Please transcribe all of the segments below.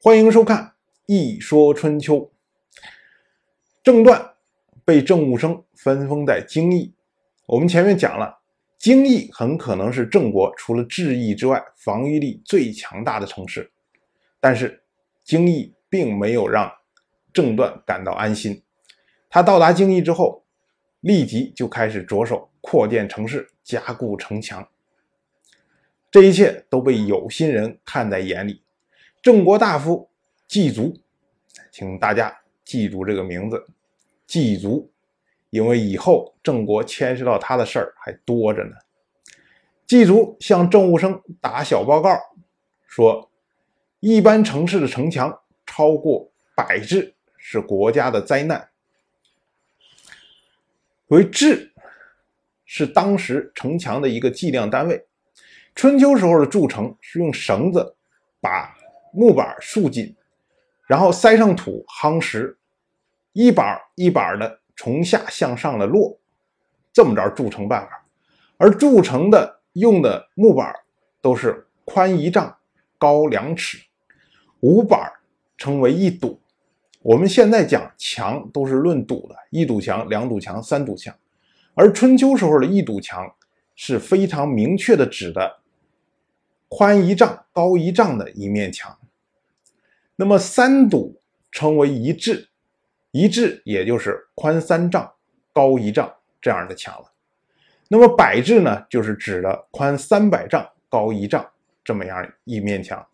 欢迎收看《一说春秋》。郑段被郑武生分封在京邑。我们前面讲了，京邑很可能是郑国除了治邑之外防御力最强大的城市。但是京邑并没有让郑段感到安心。他到达京邑之后，立即就开始着手扩建城市、加固城墙。这一切都被有心人看在眼里。郑国大夫季足，请大家记住这个名字，季足，因为以后郑国牵涉到他的事儿还多着呢。季足向郑务生打小报告说，一般城市的城墙超过百治是国家的灾难。为治是当时城墙的一个计量单位。春秋时候的筑城是用绳子把木板竖紧，然后塞上土夯实，一板一板的从下向上的摞，这么着筑城办法。而筑城的用的木板都是宽一丈、高两尺，五板称为一堵。我们现在讲墙都是论堵的，一堵墙、两堵墙、三堵墙，而春秋时候的一堵墙是非常明确的指的宽一丈、高一丈的一面墙。那么三堵称为一治，一治也就是宽三丈、高一丈这样的墙了。那么百治呢，就是指的宽三百丈、高一丈这么样一面墙。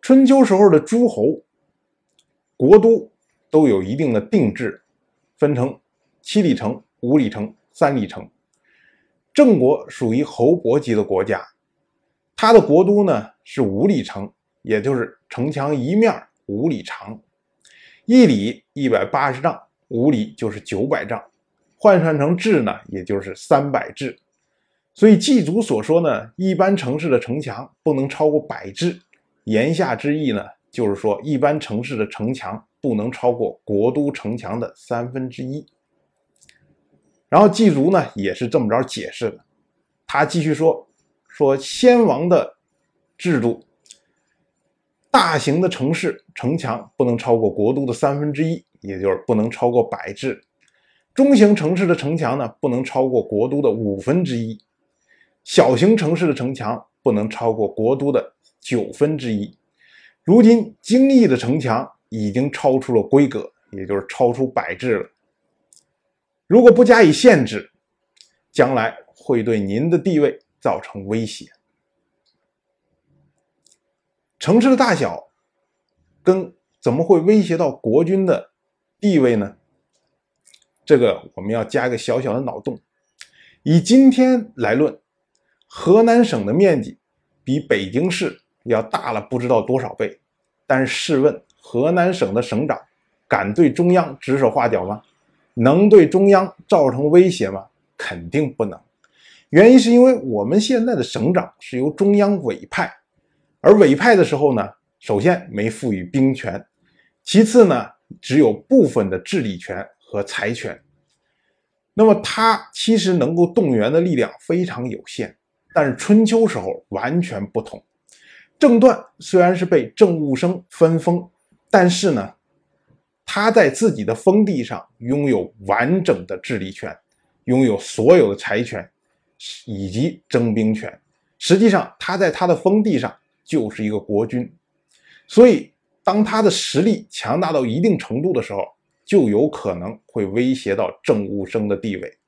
春秋时候的诸侯。国都都有一定的定制，分成七里城、五里城、三里城。郑国属于侯伯级的国家，它的国都呢是五里城，也就是城墙一面五里长，一里一百八十丈，五里就是九百丈，换算成治呢，也就是三百治。所以祭祖所说呢，一般城市的城墙不能超过百治，言下之意呢。就是说，一般城市的城墙不能超过国都城墙的三分之一。然后祭祖呢也是这么着解释的，他继续说：说先王的制度，大型的城市城墙不能超过国都的三分之一，也就是不能超过百治；中型城市的城墙呢不能超过国都的五分之一；小型城市的城墙不能超过国都的九分之一。如今京邑的城墙已经超出了规格，也就是超出百治了。如果不加以限制，将来会对您的地位造成威胁。城市的大小跟怎么会威胁到国君的地位呢？这个我们要加一个小小的脑洞。以今天来论，河南省的面积比北京市。要大了不知道多少倍，但是试问河南省的省长敢对中央指手画脚吗？能对中央造成威胁吗？肯定不能。原因是因为我们现在的省长是由中央委派，而委派的时候呢，首先没赋予兵权，其次呢，只有部分的治理权和财权。那么他其实能够动员的力量非常有限，但是春秋时候完全不同。郑段虽然是被郑务生分封，但是呢，他在自己的封地上拥有完整的治理权，拥有所有的财权以及征兵权。实际上，他在他的封地上就是一个国君。所以，当他的实力强大到一定程度的时候，就有可能会威胁到郑务生的地位。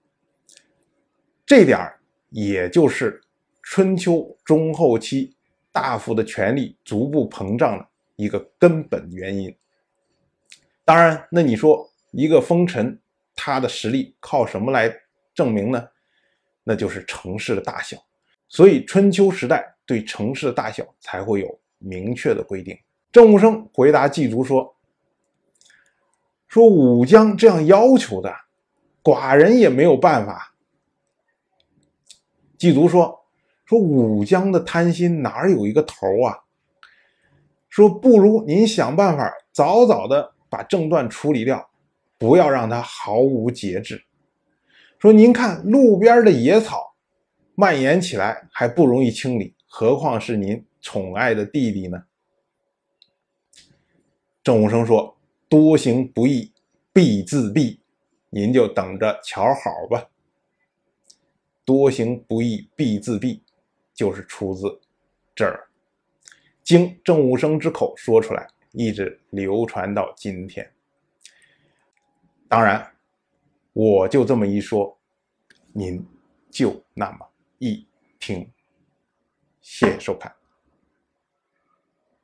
这点儿，也就是春秋中后期。大夫的权力逐步膨胀的一个根本原因。当然，那你说一个封臣，他的实力靠什么来证明呢？那就是城市的大小。所以春秋时代对城市的大小才会有明确的规定。郑武生回答季足说：“说武将这样要求的，寡人也没有办法。”季足说。说武将的贪心哪有一个头啊？说不如您想办法早早的把正段处理掉，不要让他毫无节制。说您看路边的野草蔓延起来还不容易清理，何况是您宠爱的弟弟呢？郑武生说：“多行不义必自毙，您就等着瞧好吧。”多行不义必自毙，就是出自这儿，经郑武生之口说出来，一直流传到今天。当然，我就这么一说，您就那么一听。谢谢收看。